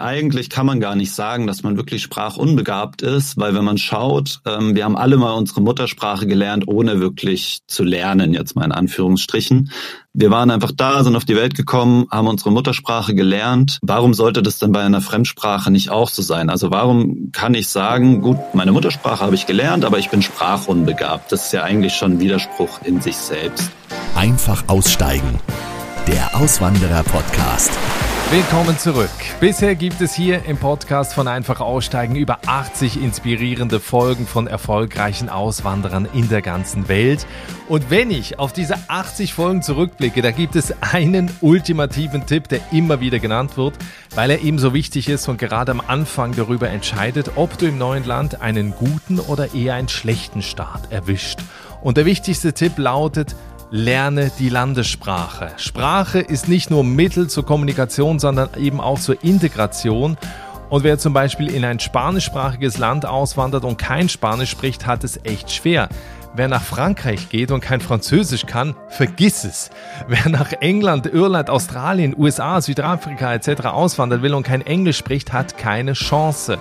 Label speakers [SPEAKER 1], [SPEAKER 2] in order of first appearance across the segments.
[SPEAKER 1] eigentlich kann man gar nicht sagen, dass man wirklich sprachunbegabt ist, weil wenn man schaut, ähm, wir haben alle mal unsere Muttersprache gelernt, ohne wirklich zu lernen, jetzt mal in Anführungsstrichen. Wir waren einfach da, sind auf die Welt gekommen, haben unsere Muttersprache gelernt. Warum sollte das denn bei einer Fremdsprache nicht auch so sein? Also warum kann ich sagen, gut, meine Muttersprache habe ich gelernt, aber ich bin sprachunbegabt? Das ist ja eigentlich schon ein Widerspruch in sich selbst.
[SPEAKER 2] Einfach aussteigen. Der Auswanderer-Podcast.
[SPEAKER 3] Willkommen zurück. Bisher gibt es hier im Podcast von Einfach Aussteigen über 80 inspirierende Folgen von erfolgreichen Auswanderern in der ganzen Welt. Und wenn ich auf diese 80 Folgen zurückblicke, da gibt es einen ultimativen Tipp, der immer wieder genannt wird, weil er eben so wichtig ist und gerade am Anfang darüber entscheidet, ob du im neuen Land einen guten oder eher einen schlechten Start erwischt. Und der wichtigste Tipp lautet, Lerne die Landessprache. Sprache ist nicht nur Mittel zur Kommunikation, sondern eben auch zur Integration. Und wer zum Beispiel in ein spanischsprachiges Land auswandert und kein Spanisch spricht, hat es echt schwer. Wer nach Frankreich geht und kein Französisch kann, vergiss es. Wer nach England, Irland, Australien, USA, Südafrika etc. auswandern will und kein Englisch spricht, hat keine Chance.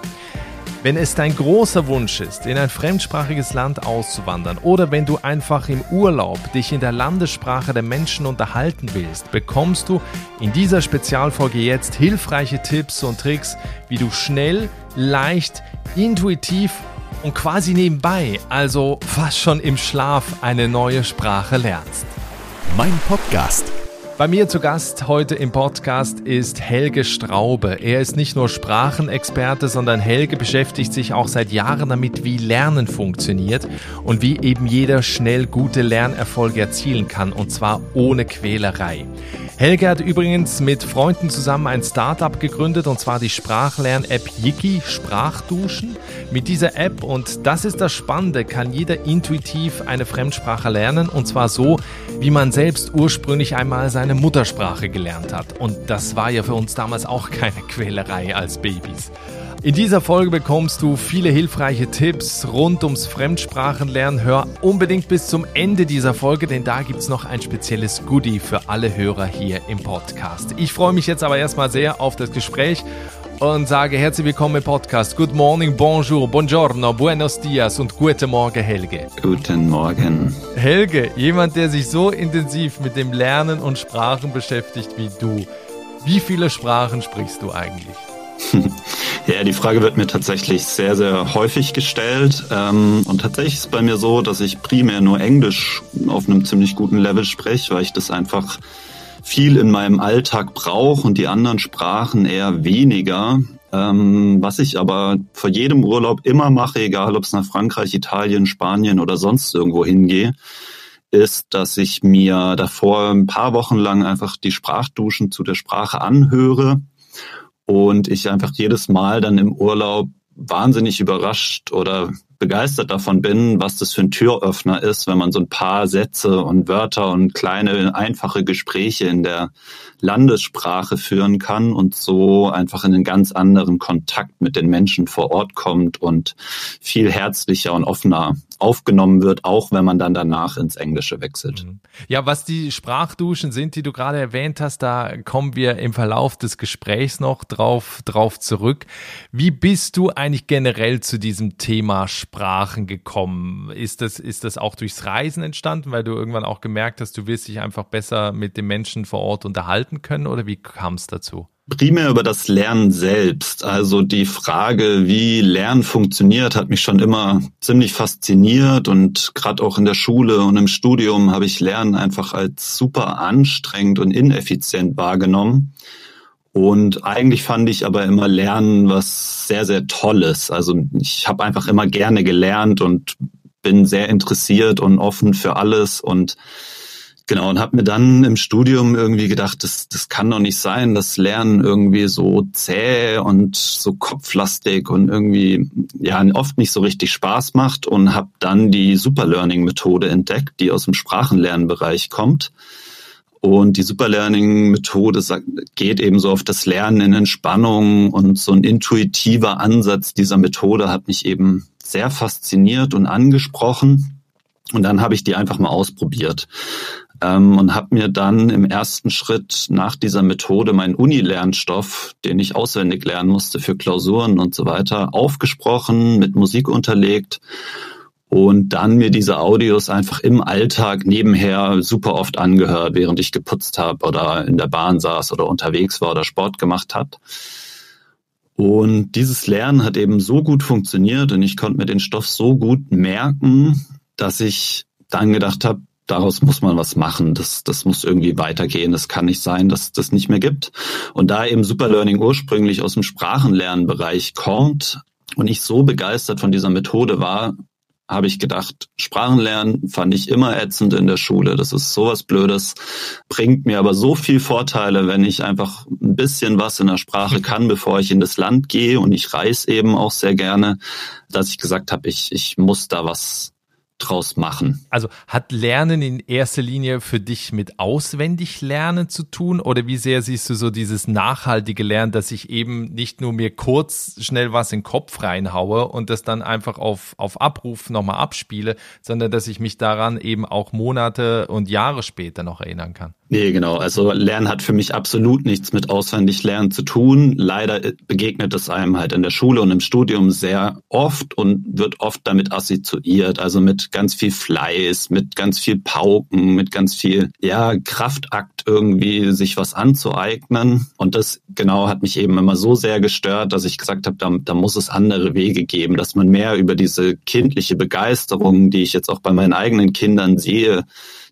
[SPEAKER 3] Wenn es dein großer Wunsch ist, in ein fremdsprachiges Land auszuwandern oder wenn du einfach im Urlaub dich in der Landessprache der Menschen unterhalten willst, bekommst du in dieser Spezialfolge jetzt hilfreiche Tipps und Tricks, wie du schnell, leicht, intuitiv und quasi nebenbei, also fast schon im Schlaf, eine neue Sprache lernst.
[SPEAKER 2] Mein Podcast
[SPEAKER 3] bei mir zu Gast heute im Podcast ist Helge Straube. Er ist nicht nur Sprachenexperte, sondern Helge beschäftigt sich auch seit Jahren damit, wie Lernen funktioniert und wie eben jeder schnell gute Lernerfolge erzielen kann, und zwar ohne Quälerei. Helge hat übrigens mit Freunden zusammen ein Startup gegründet und zwar die Sprachlern-App Yiki Sprachduschen. Mit dieser App, und das ist das Spannende, kann jeder intuitiv eine Fremdsprache lernen und zwar so, wie man selbst ursprünglich einmal seine Muttersprache gelernt hat. Und das war ja für uns damals auch keine Quälerei als Babys. In dieser Folge bekommst du viele hilfreiche Tipps rund ums Fremdsprachenlernen. Hör unbedingt bis zum Ende dieser Folge, denn da gibt es noch ein spezielles Goodie für alle Hörer hier im Podcast. Ich freue mich jetzt aber erstmal sehr auf das Gespräch und sage herzlich willkommen im Podcast. Good morning, bonjour, buongiorno, buenos dias und guten Morgen, Helge.
[SPEAKER 1] Guten Morgen.
[SPEAKER 3] Helge, jemand, der sich so intensiv mit dem Lernen und Sprachen beschäftigt wie du. Wie viele Sprachen sprichst du eigentlich?
[SPEAKER 1] Ja, die Frage wird mir tatsächlich sehr, sehr häufig gestellt. Ähm, und tatsächlich ist bei mir so, dass ich primär nur Englisch auf einem ziemlich guten Level spreche, weil ich das einfach viel in meinem Alltag brauche und die anderen Sprachen eher weniger. Ähm, was ich aber vor jedem Urlaub immer mache, egal ob es nach Frankreich, Italien, Spanien oder sonst irgendwo hingehe, ist, dass ich mir davor ein paar Wochen lang einfach die Sprachduschen zu der Sprache anhöre und ich einfach jedes Mal dann im Urlaub wahnsinnig überrascht oder begeistert davon bin, was das für ein Türöffner ist, wenn man so ein paar Sätze und Wörter und kleine einfache Gespräche in der Landessprache führen kann und so einfach in einen ganz anderen Kontakt mit den Menschen vor Ort kommt und viel herzlicher und offener aufgenommen wird, auch wenn man dann danach ins Englische wechselt. Mhm.
[SPEAKER 3] Ja, was die Sprachduschen sind, die du gerade erwähnt hast, da kommen wir im Verlauf des Gesprächs noch drauf, drauf zurück. Wie bist du eigentlich generell zu diesem Thema Sprachen gekommen? Ist das, ist das auch durchs Reisen entstanden, weil du irgendwann auch gemerkt hast, du willst dich einfach besser mit den Menschen vor Ort unterhalten können oder wie kam es dazu?
[SPEAKER 1] Primär über das Lernen selbst. Also die Frage, wie Lernen funktioniert, hat mich schon immer ziemlich fasziniert und gerade auch in der Schule und im Studium habe ich Lernen einfach als super anstrengend und ineffizient wahrgenommen. Und eigentlich fand ich aber immer Lernen was sehr, sehr Tolles. Also ich habe einfach immer gerne gelernt und bin sehr interessiert und offen für alles und Genau, und habe mir dann im Studium irgendwie gedacht, das, das kann doch nicht sein, dass Lernen irgendwie so zäh und so kopflastig und irgendwie ja oft nicht so richtig Spaß macht und habe dann die Superlearning-Methode entdeckt, die aus dem Sprachenlernbereich kommt. Und die Superlearning-Methode geht eben so auf das Lernen in Entspannung und so ein intuitiver Ansatz dieser Methode hat mich eben sehr fasziniert und angesprochen. Und dann habe ich die einfach mal ausprobiert. Ähm, und habe mir dann im ersten Schritt nach dieser Methode meinen Uni-Lernstoff, den ich auswendig lernen musste für Klausuren und so weiter, aufgesprochen, mit Musik unterlegt und dann mir diese Audios einfach im Alltag nebenher super oft angehört, während ich geputzt habe oder in der Bahn saß oder unterwegs war oder Sport gemacht hat. Und dieses Lernen hat eben so gut funktioniert und ich konnte mir den Stoff so gut merken, dass ich dann gedacht habe, daraus muss man was machen. Das, das muss irgendwie weitergehen. Das kann nicht sein, dass das nicht mehr gibt. Und da eben Superlearning ursprünglich aus dem Sprachenlernbereich kommt und ich so begeistert von dieser Methode war, habe ich gedacht, Sprachenlernen fand ich immer ätzend in der Schule. Das ist sowas Blödes, bringt mir aber so viel Vorteile, wenn ich einfach ein bisschen was in der Sprache kann, bevor ich in das Land gehe. Und ich reise eben auch sehr gerne, dass ich gesagt habe, ich, ich muss da was draus machen.
[SPEAKER 3] Also hat Lernen in erster Linie für dich mit auswendig Lernen zu tun oder wie sehr siehst du so dieses nachhaltige Lernen, dass ich eben nicht nur mir kurz schnell was in den Kopf reinhaue und das dann einfach auf, auf Abruf nochmal abspiele, sondern dass ich mich daran eben auch Monate und Jahre später noch erinnern kann?
[SPEAKER 1] Nee, genau. Also Lernen hat für mich absolut nichts mit auswendig Lernen zu tun. Leider begegnet es einem halt in der Schule und im Studium sehr oft und wird oft damit assoziiert. Also mit ganz viel Fleiß, mit ganz viel Pauken, mit ganz viel, ja, Kraftakt irgendwie sich was anzueignen. Und das genau hat mich eben immer so sehr gestört, dass ich gesagt habe, da, da muss es andere Wege geben, dass man mehr über diese kindliche Begeisterung, die ich jetzt auch bei meinen eigenen Kindern sehe,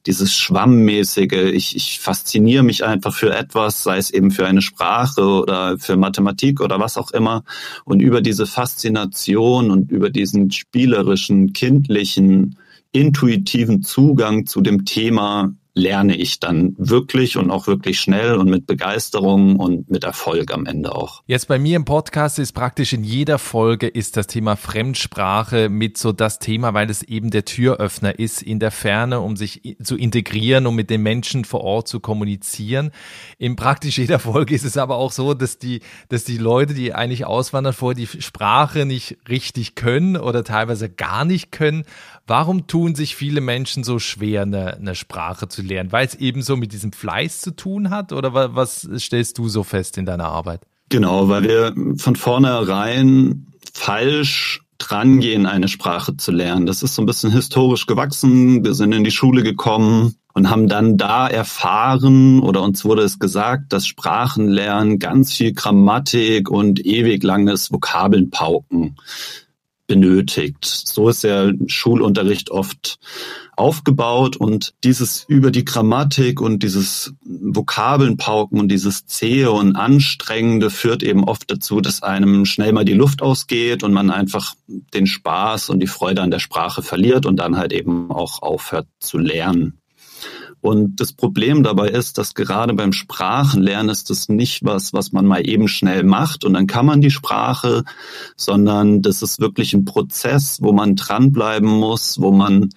[SPEAKER 1] dieses Schwammmäßige, ich, ich fasziniere mich einfach für etwas, sei es eben für eine Sprache oder für Mathematik oder was auch immer. Und über diese Faszination und über diesen spielerischen, kindlichen, intuitiven Zugang zu dem Thema lerne ich dann wirklich und auch wirklich schnell und mit Begeisterung und mit Erfolg am Ende auch.
[SPEAKER 3] Jetzt bei mir im Podcast ist praktisch in jeder Folge ist das Thema Fremdsprache mit so das Thema, weil es eben der Türöffner ist in der Ferne, um sich zu integrieren, um mit den Menschen vor Ort zu kommunizieren. In praktisch jeder Folge ist es aber auch so, dass die, dass die Leute, die eigentlich auswandern, vorher die Sprache nicht richtig können oder teilweise gar nicht können. Warum tun sich viele Menschen so schwer, eine, eine Sprache zu lernen? Weil es eben so mit diesem Fleiß zu tun hat oder was stellst du so fest in deiner Arbeit?
[SPEAKER 1] Genau, weil wir von vornherein falsch drangehen, eine Sprache zu lernen. Das ist so ein bisschen historisch gewachsen. Wir sind in die Schule gekommen und haben dann da erfahren oder uns wurde es gesagt, dass Sprachenlernen ganz viel Grammatik und ewig langes Vokabelnpauken benötigt. So ist der Schulunterricht oft aufgebaut und dieses über die Grammatik und dieses Vokabelnpauken und dieses zähe und anstrengende führt eben oft dazu, dass einem schnell mal die Luft ausgeht und man einfach den Spaß und die Freude an der Sprache verliert und dann halt eben auch aufhört zu lernen. Und das Problem dabei ist, dass gerade beim Sprachenlernen ist das nicht was, was man mal eben schnell macht und dann kann man die Sprache, sondern das ist wirklich ein Prozess, wo man dranbleiben muss, wo man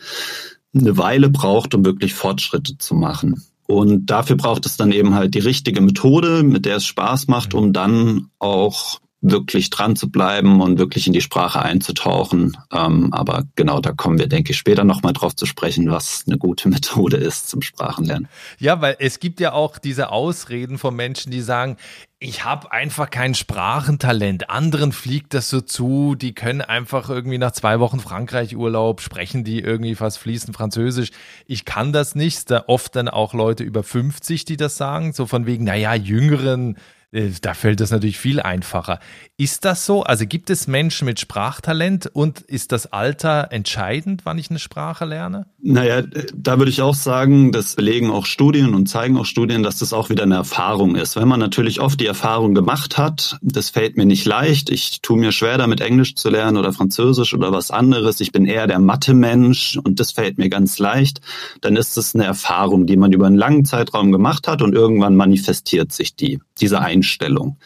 [SPEAKER 1] eine Weile braucht, um wirklich Fortschritte zu machen. Und dafür braucht es dann eben halt die richtige Methode, mit der es Spaß macht, um dann auch wirklich dran zu bleiben und wirklich in die Sprache einzutauchen. Ähm, aber genau, da kommen wir, denke ich, später nochmal drauf zu sprechen, was eine gute Methode ist zum Sprachenlernen.
[SPEAKER 3] Ja, weil es gibt ja auch diese Ausreden von Menschen, die sagen, ich habe einfach kein Sprachentalent. Anderen fliegt das so zu, die können einfach irgendwie nach zwei Wochen Frankreich-Urlaub sprechen, die irgendwie fast fließend Französisch. Ich kann das nicht. Da oft dann auch Leute über 50, die das sagen, so von wegen, naja, Jüngeren da fällt das natürlich viel einfacher. Ist das so? Also gibt es Menschen mit Sprachtalent und ist das Alter entscheidend, wann ich eine Sprache lerne?
[SPEAKER 1] Naja, da würde ich auch sagen, das belegen auch Studien und zeigen auch Studien, dass das auch wieder eine Erfahrung ist. Wenn man natürlich oft die Erfahrung gemacht hat, das fällt mir nicht leicht, ich tue mir schwer damit Englisch zu lernen oder Französisch oder was anderes, ich bin eher der Mathe-Mensch und das fällt mir ganz leicht, dann ist es eine Erfahrung, die man über einen langen Zeitraum gemacht hat und irgendwann manifestiert sich die, diese Einstellung.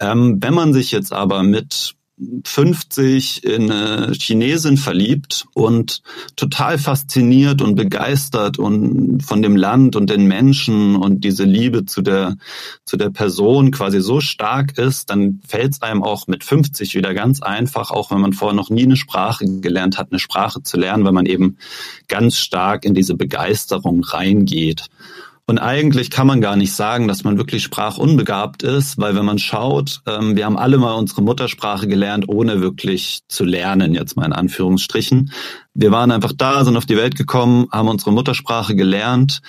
[SPEAKER 1] Ähm, wenn man sich jetzt aber mit 50 in eine Chinesin verliebt und total fasziniert und begeistert und von dem Land und den Menschen und diese Liebe zu der, zu der Person quasi so stark ist, dann fällt es einem auch mit 50 wieder ganz einfach, auch wenn man vorher noch nie eine Sprache gelernt hat, eine Sprache zu lernen, weil man eben ganz stark in diese Begeisterung reingeht. Und eigentlich kann man gar nicht sagen, dass man wirklich sprachunbegabt ist, weil wenn man schaut, ähm, wir haben alle mal unsere Muttersprache gelernt, ohne wirklich zu lernen, jetzt mal in Anführungsstrichen. Wir waren einfach da, sind auf die Welt gekommen, haben unsere Muttersprache gelernt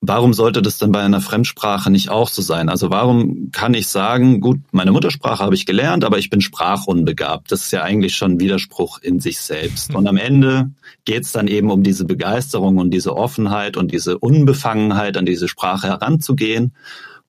[SPEAKER 1] Warum sollte das dann bei einer Fremdsprache nicht auch so sein? Also warum kann ich sagen, gut, meine Muttersprache habe ich gelernt, aber ich bin sprachunbegabt? Das ist ja eigentlich schon ein Widerspruch in sich selbst. Und am Ende geht es dann eben um diese Begeisterung und diese Offenheit und diese Unbefangenheit, an diese Sprache heranzugehen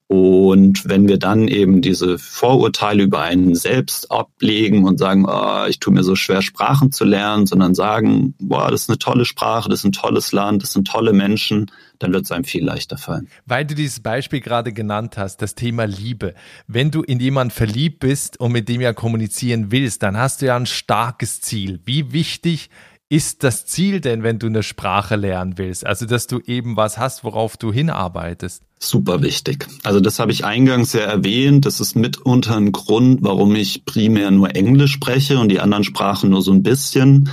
[SPEAKER 1] und wenn wir dann eben diese Vorurteile über einen selbst ablegen und sagen, oh, ich tue mir so schwer, Sprachen zu lernen, sondern sagen, boah, das ist eine tolle Sprache, das ist ein tolles Land, das sind tolle Menschen, dann wird es einem viel leichter fallen.
[SPEAKER 3] Weil du dieses Beispiel gerade genannt hast, das Thema Liebe. Wenn du in jemanden verliebt bist und mit dem ja kommunizieren willst, dann hast du ja ein starkes Ziel. Wie wichtig ist das Ziel denn, wenn du eine Sprache lernen willst? Also, dass du eben was hast, worauf du hinarbeitest?
[SPEAKER 1] Super wichtig. Also, das habe ich eingangs ja erwähnt. Das ist mitunter ein Grund, warum ich primär nur Englisch spreche und die anderen Sprachen nur so ein bisschen.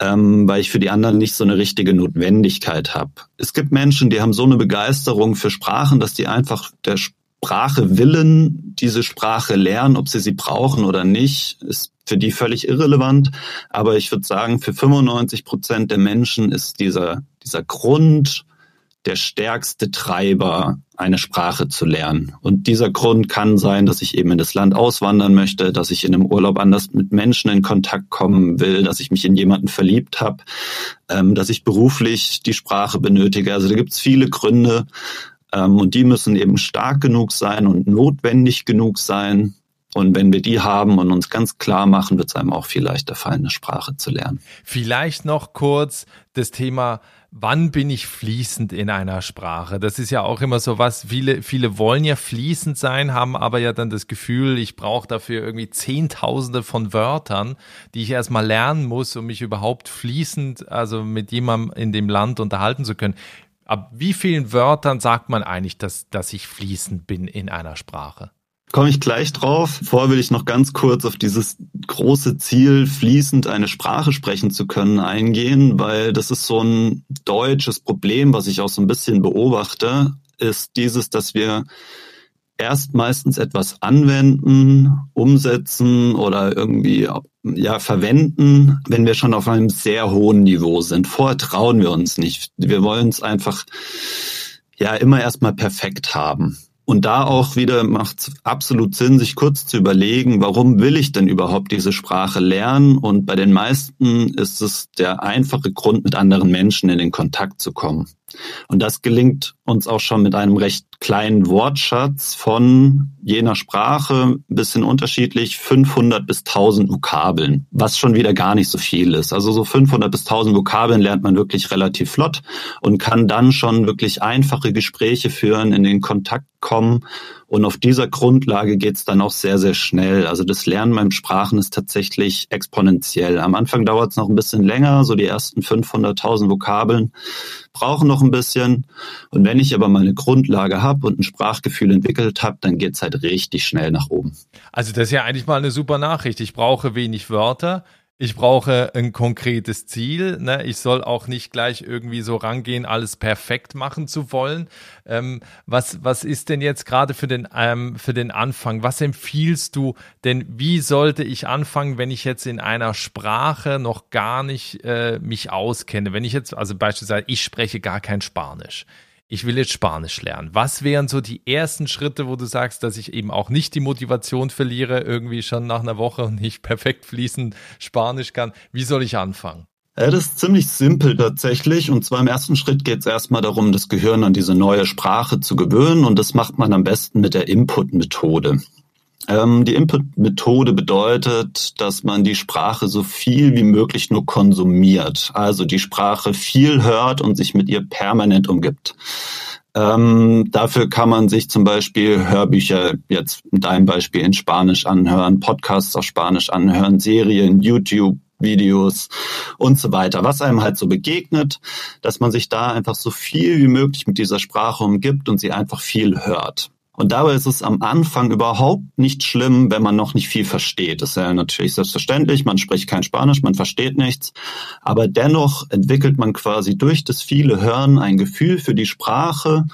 [SPEAKER 1] Ähm, weil ich für die anderen nicht so eine richtige Notwendigkeit habe. Es gibt Menschen, die haben so eine Begeisterung für Sprachen, dass die einfach der Sprache willen, diese Sprache lernen, ob sie sie brauchen oder nicht, ist für die völlig irrelevant. Aber ich würde sagen, für 95 Prozent der Menschen ist dieser, dieser Grund der stärkste Treiber, eine Sprache zu lernen. Und dieser Grund kann sein, dass ich eben in das Land auswandern möchte, dass ich in einem Urlaub anders mit Menschen in Kontakt kommen will, dass ich mich in jemanden verliebt habe, ähm, dass ich beruflich die Sprache benötige. Also da gibt es viele Gründe ähm, und die müssen eben stark genug sein und notwendig genug sein, und wenn wir die haben und uns ganz klar machen, wird es einem auch viel leichter fallen, eine Sprache zu lernen.
[SPEAKER 3] Vielleicht noch kurz das Thema wann bin ich fließend in einer Sprache? Das ist ja auch immer so was, viele, viele wollen ja fließend sein, haben aber ja dann das Gefühl, ich brauche dafür irgendwie Zehntausende von Wörtern, die ich erstmal lernen muss, um mich überhaupt fließend, also mit jemandem in dem Land unterhalten zu können. Ab wie vielen Wörtern sagt man eigentlich, dass, dass ich fließend bin in einer Sprache?
[SPEAKER 1] komme ich gleich drauf. Vorher will ich noch ganz kurz auf dieses große Ziel, fließend eine Sprache sprechen zu können, eingehen, weil das ist so ein deutsches Problem, was ich auch so ein bisschen beobachte, ist dieses, dass wir erst meistens etwas anwenden, umsetzen oder irgendwie ja verwenden, wenn wir schon auf einem sehr hohen Niveau sind. Vorher trauen wir uns nicht. Wir wollen es einfach ja immer erstmal perfekt haben. Und da auch wieder macht es absolut Sinn, sich kurz zu überlegen, warum will ich denn überhaupt diese Sprache lernen? Und bei den meisten ist es der einfache Grund, mit anderen Menschen in den Kontakt zu kommen. Und das gelingt uns auch schon mit einem recht kleinen Wortschatz von je nach Sprache ein bisschen unterschiedlich 500 bis 1000 Vokabeln, was schon wieder gar nicht so viel ist. Also so 500 bis 1000 Vokabeln lernt man wirklich relativ flott und kann dann schon wirklich einfache Gespräche führen, in den Kontakt kommen und auf dieser Grundlage geht's dann auch sehr, sehr schnell. Also das Lernen beim Sprachen ist tatsächlich exponentiell. Am Anfang dauert es noch ein bisschen länger, so die ersten 500.000 Vokabeln brauchen noch ein bisschen. Und wenn ich aber meine Grundlage habe und ein Sprachgefühl entwickelt habe, dann geht's halt richtig schnell nach oben.
[SPEAKER 3] Also das ist ja eigentlich mal eine super Nachricht. Ich brauche wenig Wörter ich brauche ein konkretes Ziel. Ne? Ich soll auch nicht gleich irgendwie so rangehen, alles perfekt machen zu wollen. Ähm, was, was ist denn jetzt gerade für den, ähm, für den Anfang? Was empfiehlst du denn? Wie sollte ich anfangen, wenn ich jetzt in einer Sprache noch gar nicht äh, mich auskenne? Wenn ich jetzt, also beispielsweise, ich spreche gar kein Spanisch ich will jetzt Spanisch lernen. Was wären so die ersten Schritte, wo du sagst, dass ich eben auch nicht die Motivation verliere, irgendwie schon nach einer Woche und nicht perfekt fließend Spanisch kann? Wie soll ich anfangen?
[SPEAKER 1] Ja, das ist ziemlich simpel tatsächlich. Und zwar im ersten Schritt geht es erstmal darum, das Gehirn an diese neue Sprache zu gewöhnen. Und das macht man am besten mit der Input-Methode. Ähm, die Input-Methode bedeutet, dass man die Sprache so viel wie möglich nur konsumiert, also die Sprache viel hört und sich mit ihr permanent umgibt. Ähm, dafür kann man sich zum Beispiel Hörbücher jetzt in deinem Beispiel in Spanisch anhören, Podcasts auf Spanisch anhören, Serien, YouTube, Videos und so weiter, was einem halt so begegnet, dass man sich da einfach so viel wie möglich mit dieser Sprache umgibt und sie einfach viel hört. Und dabei ist es am Anfang überhaupt nicht schlimm, wenn man noch nicht viel versteht. Das ist ja natürlich selbstverständlich. Man spricht kein Spanisch, man versteht nichts. Aber dennoch entwickelt man quasi durch das viele Hören ein Gefühl für die Sprache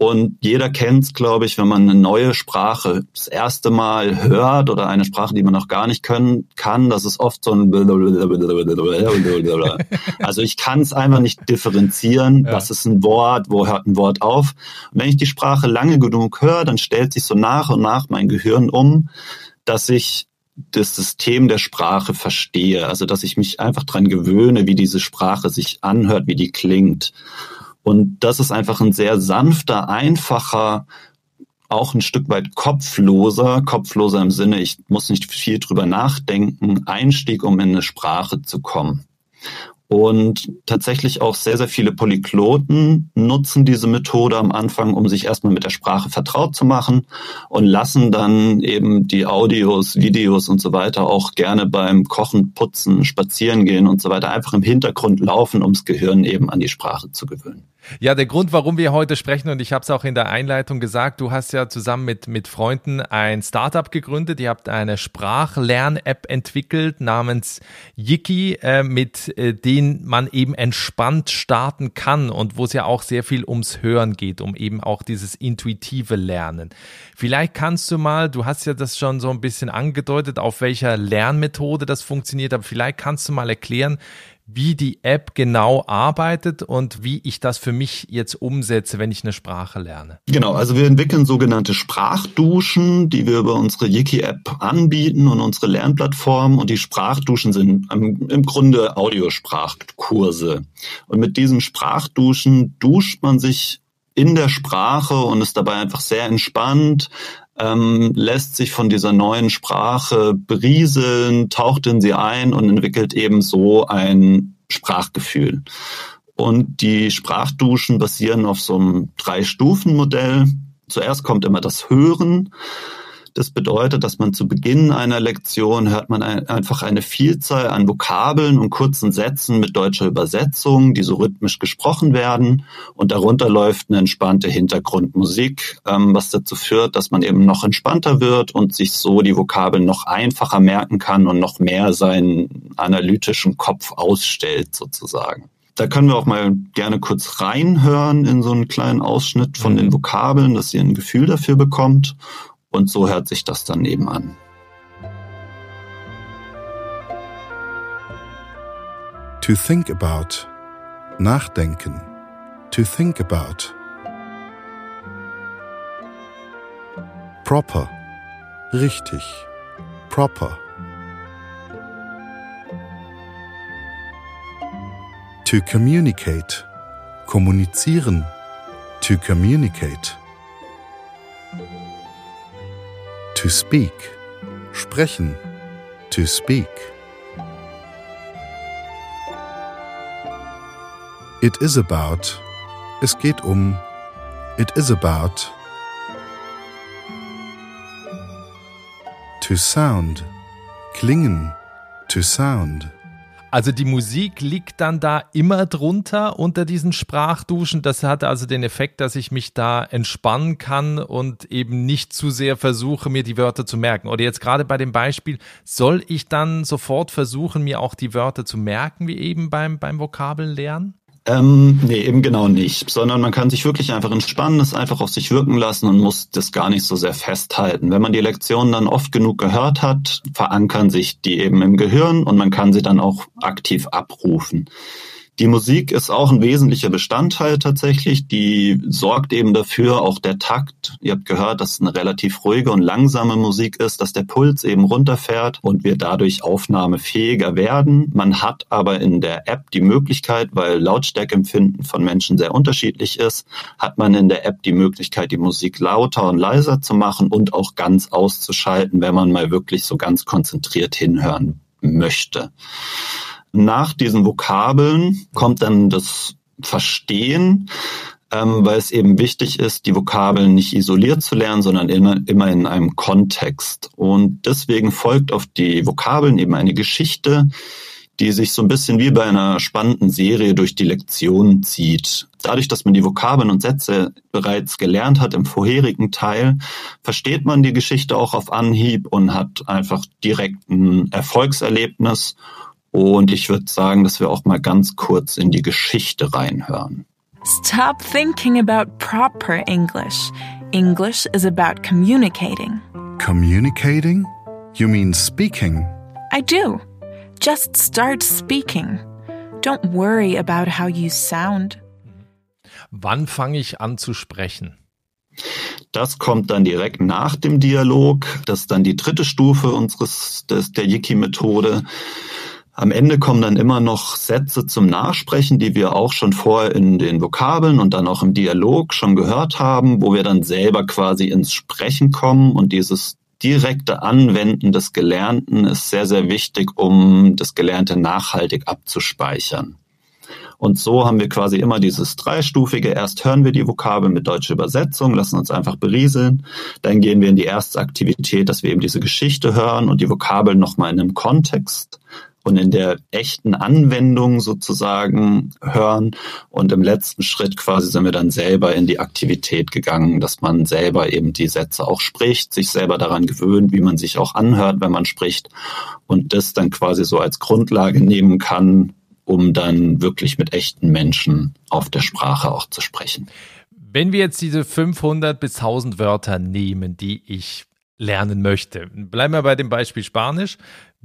[SPEAKER 1] und jeder kennt es, glaube ich, wenn man eine neue Sprache das erste Mal hört oder eine Sprache, die man noch gar nicht können kann, das ist oft so ein Also ich kann es einfach nicht differenzieren, ja. was ist ein Wort, wo hört ein Wort auf. Und wenn ich die Sprache lange genug höre, dann stellt sich so nach und nach mein Gehirn um, dass ich das System der Sprache verstehe. Also dass ich mich einfach dran gewöhne, wie diese Sprache sich anhört, wie die klingt. Und das ist einfach ein sehr sanfter, einfacher, auch ein Stück weit kopfloser, kopfloser im Sinne, ich muss nicht viel drüber nachdenken, Einstieg, um in eine Sprache zu kommen. Und tatsächlich auch sehr, sehr viele Polygloten nutzen diese Methode am Anfang, um sich erstmal mit der Sprache vertraut zu machen und lassen dann eben die Audios, Videos und so weiter auch gerne beim Kochen, Putzen, Spazieren gehen und so weiter einfach im Hintergrund laufen, ums Gehirn eben an die Sprache zu gewöhnen.
[SPEAKER 3] Ja, der Grund, warum wir heute sprechen, und ich habe es auch in der Einleitung gesagt, du hast ja zusammen mit, mit Freunden ein Startup gegründet. Ihr habt eine Sprachlern-App entwickelt namens Yiki, äh, mit äh, denen man eben entspannt starten kann und wo es ja auch sehr viel ums Hören geht, um eben auch dieses intuitive Lernen. Vielleicht kannst du mal, du hast ja das schon so ein bisschen angedeutet, auf welcher Lernmethode das funktioniert, aber vielleicht kannst du mal erklären, wie die App genau arbeitet und wie ich das für mich jetzt umsetze, wenn ich eine Sprache lerne.
[SPEAKER 1] Genau, also wir entwickeln sogenannte Sprachduschen, die wir über unsere Yiki-App anbieten und unsere Lernplattform. Und die Sprachduschen sind im Grunde Audiosprachkurse. Und mit diesen Sprachduschen duscht man sich in der Sprache und ist dabei einfach sehr entspannt, ähm, lässt sich von dieser neuen Sprache berieseln, taucht in sie ein und entwickelt eben so ein Sprachgefühl. Und die Sprachduschen basieren auf so einem Drei-Stufen-Modell. Zuerst kommt immer das Hören, das bedeutet, dass man zu Beginn einer Lektion hört man ein, einfach eine Vielzahl an Vokabeln und kurzen Sätzen mit deutscher Übersetzung, die so rhythmisch gesprochen werden. Und darunter läuft eine entspannte Hintergrundmusik, ähm, was dazu führt, dass man eben noch entspannter wird und sich so die Vokabeln noch einfacher merken kann und noch mehr seinen analytischen Kopf ausstellt sozusagen. Da können wir auch mal gerne kurz reinhören in so einen kleinen Ausschnitt von den mhm. Vokabeln, dass ihr ein Gefühl dafür bekommt. Und so hört sich das dann eben an.
[SPEAKER 4] To think about. Nachdenken. To think about. Proper. Richtig. Proper. To communicate. Kommunizieren. To communicate. To speak. Sprechen. To speak. It is about. Es geht um. It is about. To sound. Klingen. To sound.
[SPEAKER 3] Also die Musik liegt dann da immer drunter unter diesen Sprachduschen. Das hat also den Effekt, dass ich mich da entspannen kann und eben nicht zu sehr versuche, mir die Wörter zu merken. Oder jetzt gerade bei dem Beispiel, soll ich dann sofort versuchen, mir auch die Wörter zu merken, wie eben beim, beim Vokabellernen?
[SPEAKER 1] Ähm, nee, eben genau nicht, sondern man kann sich wirklich einfach entspannen, es einfach auf sich wirken lassen und muss das gar nicht so sehr festhalten. Wenn man die Lektionen dann oft genug gehört hat, verankern sich die eben im Gehirn und man kann sie dann auch aktiv abrufen. Die Musik ist auch ein wesentlicher Bestandteil tatsächlich. Die sorgt eben dafür, auch der Takt. Ihr habt gehört, dass es eine relativ ruhige und langsame Musik ist, dass der Puls eben runterfährt und wir dadurch aufnahmefähiger werden. Man hat aber in der App die Möglichkeit, weil Lautstärkeempfinden von Menschen sehr unterschiedlich ist, hat man in der App die Möglichkeit, die Musik lauter und leiser zu machen und auch ganz auszuschalten, wenn man mal wirklich so ganz konzentriert hinhören möchte. Nach diesen Vokabeln kommt dann das Verstehen. Ähm, weil es eben wichtig ist, die Vokabeln nicht isoliert zu lernen, sondern immer, immer in einem Kontext. Und deswegen folgt auf die Vokabeln eben eine Geschichte, die sich so ein bisschen wie bei einer spannenden Serie durch die Lektion zieht. Dadurch, dass man die Vokabeln und Sätze bereits gelernt hat im vorherigen Teil, versteht man die Geschichte auch auf Anhieb und hat einfach direkt ein Erfolgserlebnis. Und ich würde sagen, dass wir auch mal ganz kurz in die Geschichte reinhören.
[SPEAKER 5] Stop thinking about proper English. English is about communicating.
[SPEAKER 4] Communicating? You mean speaking?
[SPEAKER 5] I do. Just start speaking. Don't worry about how you sound.
[SPEAKER 3] Wann fange ich an zu sprechen?
[SPEAKER 1] Das kommt dann direkt nach dem Dialog. Das ist dann die dritte Stufe unseres des, der Yiki-Methode. Am Ende kommen dann immer noch Sätze zum Nachsprechen, die wir auch schon vorher in den Vokabeln und dann auch im Dialog schon gehört haben, wo wir dann selber quasi ins Sprechen kommen und dieses direkte Anwenden des Gelernten ist sehr, sehr wichtig, um das Gelernte nachhaltig abzuspeichern. Und so haben wir quasi immer dieses dreistufige. Erst hören wir die Vokabel mit deutscher Übersetzung, lassen uns einfach berieseln. Dann gehen wir in die erste Aktivität, dass wir eben diese Geschichte hören und die Vokabeln nochmal in einem Kontext und in der echten Anwendung sozusagen hören. Und im letzten Schritt quasi sind wir dann selber in die Aktivität gegangen, dass man selber eben die Sätze auch spricht, sich selber daran gewöhnt, wie man sich auch anhört, wenn man spricht und das dann quasi so als Grundlage nehmen kann, um dann wirklich mit echten Menschen auf der Sprache auch zu sprechen.
[SPEAKER 3] Wenn wir jetzt diese 500 bis 1000 Wörter nehmen, die ich lernen möchte. Bleiben wir bei dem Beispiel Spanisch.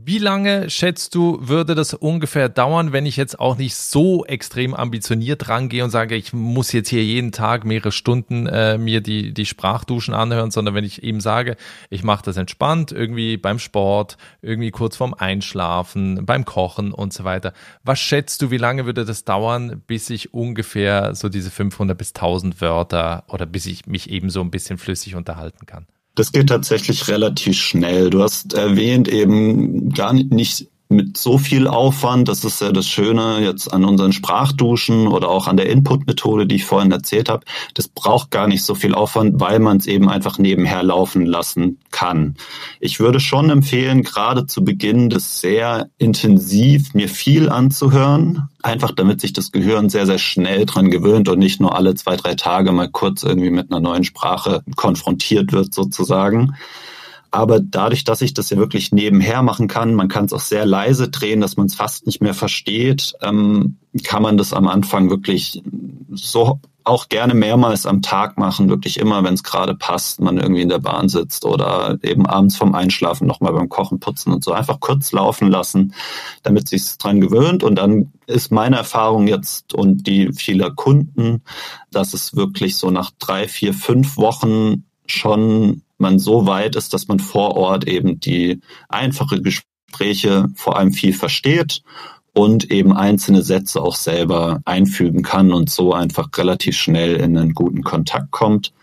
[SPEAKER 3] Wie lange schätzt du, würde das ungefähr dauern, wenn ich jetzt auch nicht so extrem ambitioniert rangehe und sage, ich muss jetzt hier jeden Tag mehrere Stunden äh, mir die, die Sprachduschen anhören, sondern wenn ich eben sage, ich mache das entspannt, irgendwie beim Sport, irgendwie kurz vorm Einschlafen, beim Kochen und so weiter. Was schätzt du, wie lange würde das dauern, bis ich ungefähr so diese 500 bis 1000 Wörter oder bis ich mich eben so ein bisschen flüssig unterhalten kann?
[SPEAKER 1] Das geht tatsächlich relativ schnell. Du hast erwähnt eben gar nicht mit so viel Aufwand. Das ist ja das Schöne jetzt an unseren Sprachduschen oder auch an der Input-Methode, die ich vorhin erzählt habe. Das braucht gar nicht so viel Aufwand, weil man es eben einfach nebenher laufen lassen kann. Ich würde schon empfehlen, gerade zu Beginn das sehr intensiv mir viel anzuhören, einfach damit sich das Gehirn sehr, sehr schnell dran gewöhnt und nicht nur alle zwei, drei Tage mal kurz irgendwie mit einer neuen Sprache konfrontiert wird sozusagen. Aber dadurch, dass ich das ja wirklich nebenher machen kann, man kann es auch sehr leise drehen, dass man es fast nicht mehr versteht, ähm, kann man das am Anfang wirklich so auch gerne mehrmals am Tag machen, wirklich immer, wenn es gerade passt, man irgendwie in der Bahn sitzt oder eben abends vom Einschlafen nochmal beim Kochen putzen und so einfach kurz laufen lassen, damit sich dran gewöhnt. Und dann ist meine Erfahrung jetzt und die vieler Kunden, dass es wirklich so nach drei, vier, fünf Wochen schon man so weit ist, dass man vor Ort eben die einfache Gespräche vor allem viel versteht und eben einzelne Sätze auch selber einfügen kann und so einfach relativ schnell in einen guten Kontakt kommt.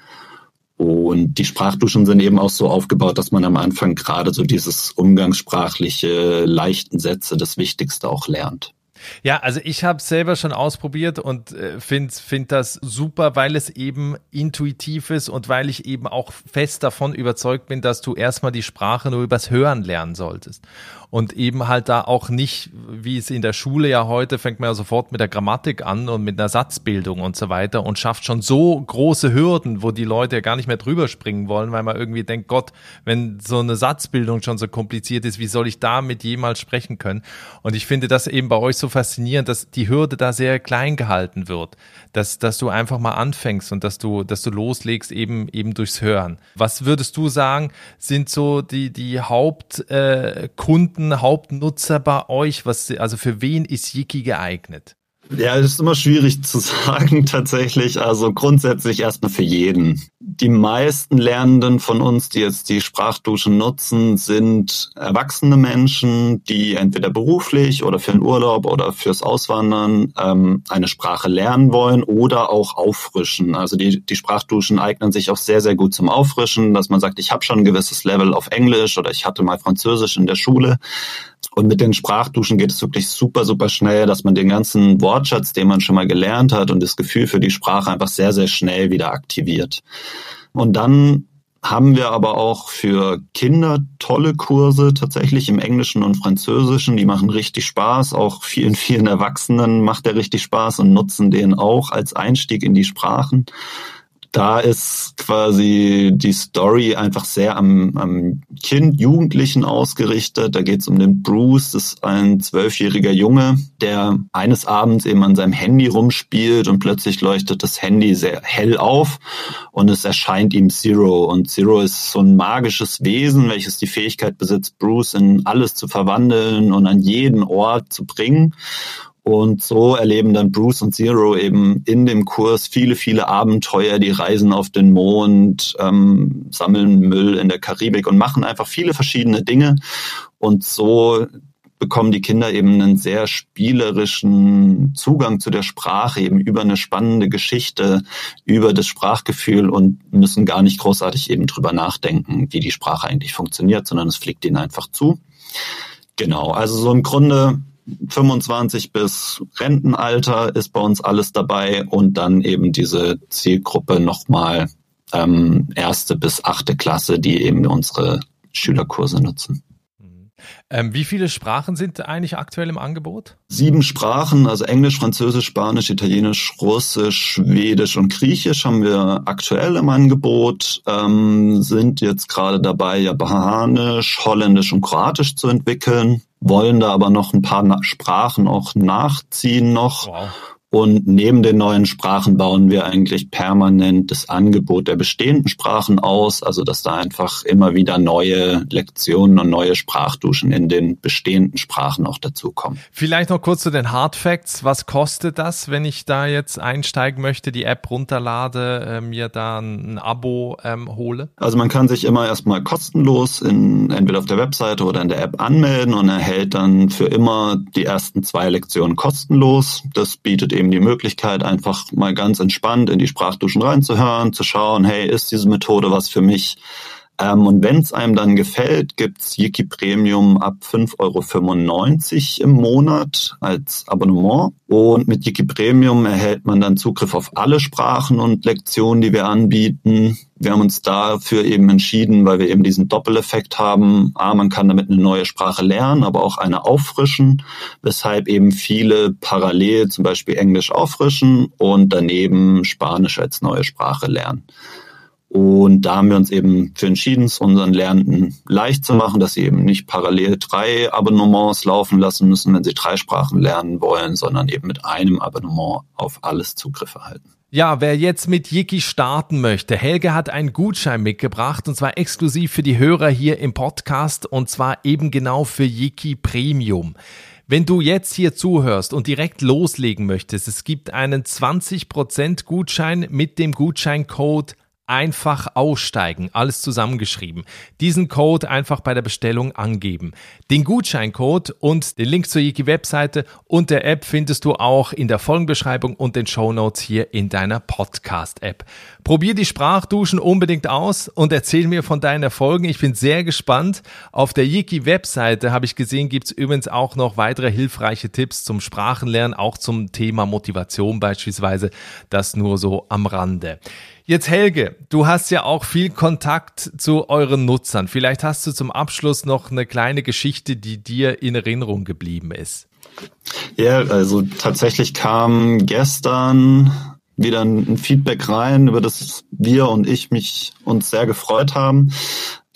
[SPEAKER 1] Und die Sprachduschen sind eben auch so aufgebaut, dass man am Anfang gerade so dieses umgangssprachliche, leichten Sätze das Wichtigste auch lernt.
[SPEAKER 3] Ja, also ich habe selber schon ausprobiert und äh, finde find das super, weil es eben intuitiv ist und weil ich eben auch fest davon überzeugt bin, dass du erstmal die Sprache nur übers Hören lernen solltest und eben halt da auch nicht, wie es in der Schule ja heute, fängt man ja sofort mit der Grammatik an und mit einer Satzbildung und so weiter und schafft schon so große Hürden, wo die Leute ja gar nicht mehr drüber springen wollen, weil man irgendwie denkt, Gott, wenn so eine Satzbildung schon so kompliziert ist, wie soll ich damit jemals sprechen können? Und ich finde das eben bei euch so faszinierend, dass die Hürde da sehr klein gehalten wird, dass, dass du einfach mal anfängst und dass du, dass du loslegst eben, eben durchs Hören. Was würdest du sagen, sind so die, die Hauptkunden, äh, Hauptnutzer bei euch? Was, also für wen ist Yiki geeignet?
[SPEAKER 1] Ja, das ist immer schwierig zu sagen tatsächlich. Also grundsätzlich erstmal für jeden. Die meisten Lernenden von uns, die jetzt die Sprachduschen nutzen, sind erwachsene Menschen, die entweder beruflich oder für den Urlaub oder fürs Auswandern ähm, eine Sprache lernen wollen oder auch auffrischen. Also die, die Sprachduschen eignen sich auch sehr, sehr gut zum Auffrischen, dass man sagt, ich habe schon ein gewisses Level auf Englisch oder ich hatte mal Französisch in der Schule Und mit den Sprachduschen geht es wirklich super, super schnell, dass man den ganzen Wortschatz, den man schon mal gelernt hat und das Gefühl für die Sprache einfach sehr, sehr schnell wieder aktiviert. Und dann haben wir aber auch für Kinder tolle Kurse tatsächlich im Englischen und Französischen. Die machen richtig Spaß. Auch vielen, vielen Erwachsenen macht der richtig Spaß und nutzen den auch als Einstieg in die Sprachen da ist quasi die Story einfach sehr am, am Kind, Jugendlichen ausgerichtet. Da geht es um den Bruce, das ist ein zwölfjähriger Junge, der eines Abends eben an seinem Handy rumspielt und plötzlich leuchtet das Handy sehr hell auf und es erscheint ihm Zero. Und Zero ist so ein magisches Wesen, welches die Fähigkeit besitzt, Bruce in alles zu verwandeln und an jeden Ort zu bringen. Und so erleben dann Bruce und Zero eben in dem Kurs viele, viele Abenteuer, die reisen auf den Mond, ähm, sammeln Müll in der Karibik und machen einfach viele verschiedene Dinge. Und so bekommen die Kinder eben einen sehr spielerischen Zugang zu der Sprache, eben über eine spannende Geschichte, über das Sprachgefühl und müssen gar nicht großartig eben drüber nachdenken, wie die Sprache eigentlich funktioniert, sondern es fliegt ihnen einfach zu. Genau, also so im Grunde 25 bis Rentenalter ist bei uns alles dabei und dann eben diese Zielgruppe nochmal ähm, erste bis achte Klasse, die eben unsere Schülerkurse nutzen.
[SPEAKER 3] Ähm, wie viele Sprachen sind eigentlich aktuell im Angebot?
[SPEAKER 1] Sieben Sprachen, also Englisch, Französisch, Spanisch, Italienisch, Russisch, Schwedisch und Griechisch haben wir aktuell im Angebot, ähm, sind jetzt gerade dabei, Japanisch, Holländisch und Kroatisch zu entwickeln, wollen da aber noch ein paar Sprachen auch nachziehen noch. Wow. Und neben den neuen Sprachen bauen wir eigentlich permanent das Angebot der bestehenden Sprachen aus, also dass da einfach immer wieder neue Lektionen und neue Sprachduschen in den bestehenden Sprachen auch dazukommen.
[SPEAKER 3] Vielleicht noch kurz zu den Hard Facts. Was kostet das, wenn ich da jetzt einsteigen möchte, die App runterlade, äh, mir da ein, ein Abo ähm, hole?
[SPEAKER 1] Also man kann sich immer erstmal kostenlos in, entweder auf der Webseite oder in der App anmelden und erhält dann für immer die ersten zwei Lektionen kostenlos. Das bietet eben die Möglichkeit, einfach mal ganz entspannt in die Sprachduschen reinzuhören, zu schauen, hey, ist diese Methode was für mich? Ähm, und wenn es einem dann gefällt, gibt's Yiki Premium ab 5,95 Euro im Monat als Abonnement. Und mit Yiki Premium erhält man dann Zugriff auf alle Sprachen und Lektionen, die wir anbieten. Wir haben uns dafür eben entschieden, weil wir eben diesen Doppeleffekt haben. A, man kann damit eine neue Sprache lernen, aber auch eine auffrischen, weshalb eben viele parallel zum Beispiel Englisch auffrischen und daneben Spanisch als neue Sprache lernen. Und da haben wir uns eben für entschieden, es unseren Lernenden leicht zu machen, dass sie eben nicht parallel drei Abonnements laufen lassen müssen, wenn sie drei Sprachen lernen wollen, sondern eben mit einem Abonnement auf alles Zugriff erhalten.
[SPEAKER 3] Ja, wer jetzt mit Yiki starten möchte, Helge hat einen Gutschein mitgebracht und zwar exklusiv für die Hörer hier im Podcast und zwar eben genau für Yiki Premium. Wenn du jetzt hier zuhörst und direkt loslegen möchtest, es gibt einen 20% Gutschein mit dem Gutscheincode einfach aussteigen, alles zusammengeschrieben. Diesen Code einfach bei der Bestellung angeben. Den Gutscheincode und den Link zur Yiki-Webseite und der App findest du auch in der Folgenbeschreibung und den Show Notes hier in deiner Podcast-App. Probier die Sprachduschen unbedingt aus und erzähl mir von deinen Erfolgen. Ich bin sehr gespannt. Auf der Yiki-Webseite habe ich gesehen, gibt es übrigens auch noch weitere hilfreiche Tipps zum Sprachenlernen, auch zum Thema Motivation beispielsweise. Das nur so am Rande. Jetzt Helge, du hast ja auch viel Kontakt zu euren Nutzern. Vielleicht hast du zum Abschluss noch eine kleine Geschichte, die dir in Erinnerung geblieben ist.
[SPEAKER 1] Ja, also tatsächlich kam gestern wieder ein Feedback rein, über das wir und ich mich uns sehr gefreut haben.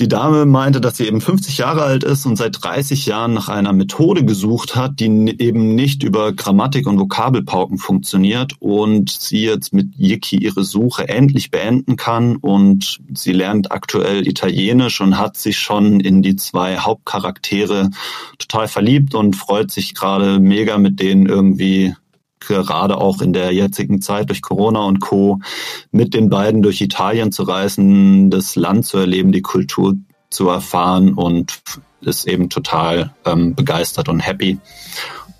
[SPEAKER 1] Die Dame meinte, dass sie eben 50 Jahre alt ist und seit 30 Jahren nach einer Methode gesucht hat, die eben nicht über Grammatik und Vokabelpauken funktioniert und sie jetzt mit Yiki ihre Suche endlich beenden kann und sie lernt aktuell Italienisch und hat sich schon in die zwei Hauptcharaktere total verliebt und freut sich gerade mega mit denen irgendwie gerade auch in der jetzigen Zeit durch Corona und Co. mit den beiden durch Italien zu reisen, das Land zu erleben, die Kultur zu erfahren und ist eben total ähm, begeistert und happy.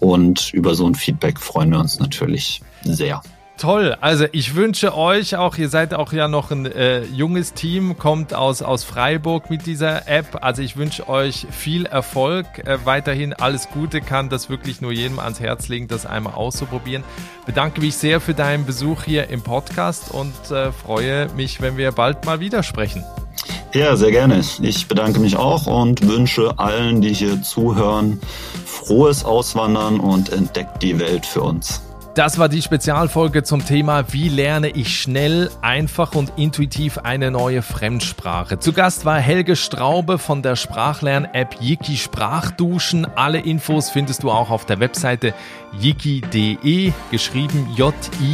[SPEAKER 1] Und über so ein Feedback freuen wir uns natürlich sehr.
[SPEAKER 3] Toll. Also ich wünsche euch auch, ihr seid auch ja noch ein äh, junges Team, kommt aus, aus Freiburg mit dieser App. Also ich wünsche euch viel Erfolg. Äh, weiterhin alles Gute, kann das wirklich nur jedem ans Herz legen, das einmal auszuprobieren. Bedanke mich sehr für deinen Besuch hier im Podcast und äh, freue mich, wenn wir bald mal wieder sprechen.
[SPEAKER 1] Ja, sehr gerne. Ich bedanke mich auch und wünsche allen, die hier zuhören, frohes Auswandern und entdeckt die Welt für uns.
[SPEAKER 3] Das war die Spezialfolge zum Thema Wie lerne ich schnell, einfach und intuitiv eine neue Fremdsprache. Zu Gast war Helge Straube von der Sprachlern-App Yiki Sprachduschen. Alle Infos findest du auch auf der Webseite yiki.de, geschrieben j-i-c-k-i.de.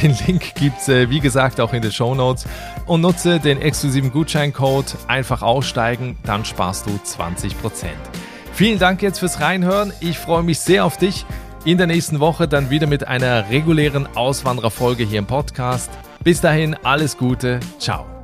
[SPEAKER 3] Den Link gibt's äh, wie gesagt auch in den Show Notes und nutze den exklusiven Gutscheincode einfach aussteigen, dann sparst du 20 Prozent. Vielen Dank jetzt fürs Reinhören. Ich freue mich sehr auf dich. In der nächsten Woche dann wieder mit einer regulären Auswandererfolge hier im Podcast. Bis dahin alles Gute. Ciao.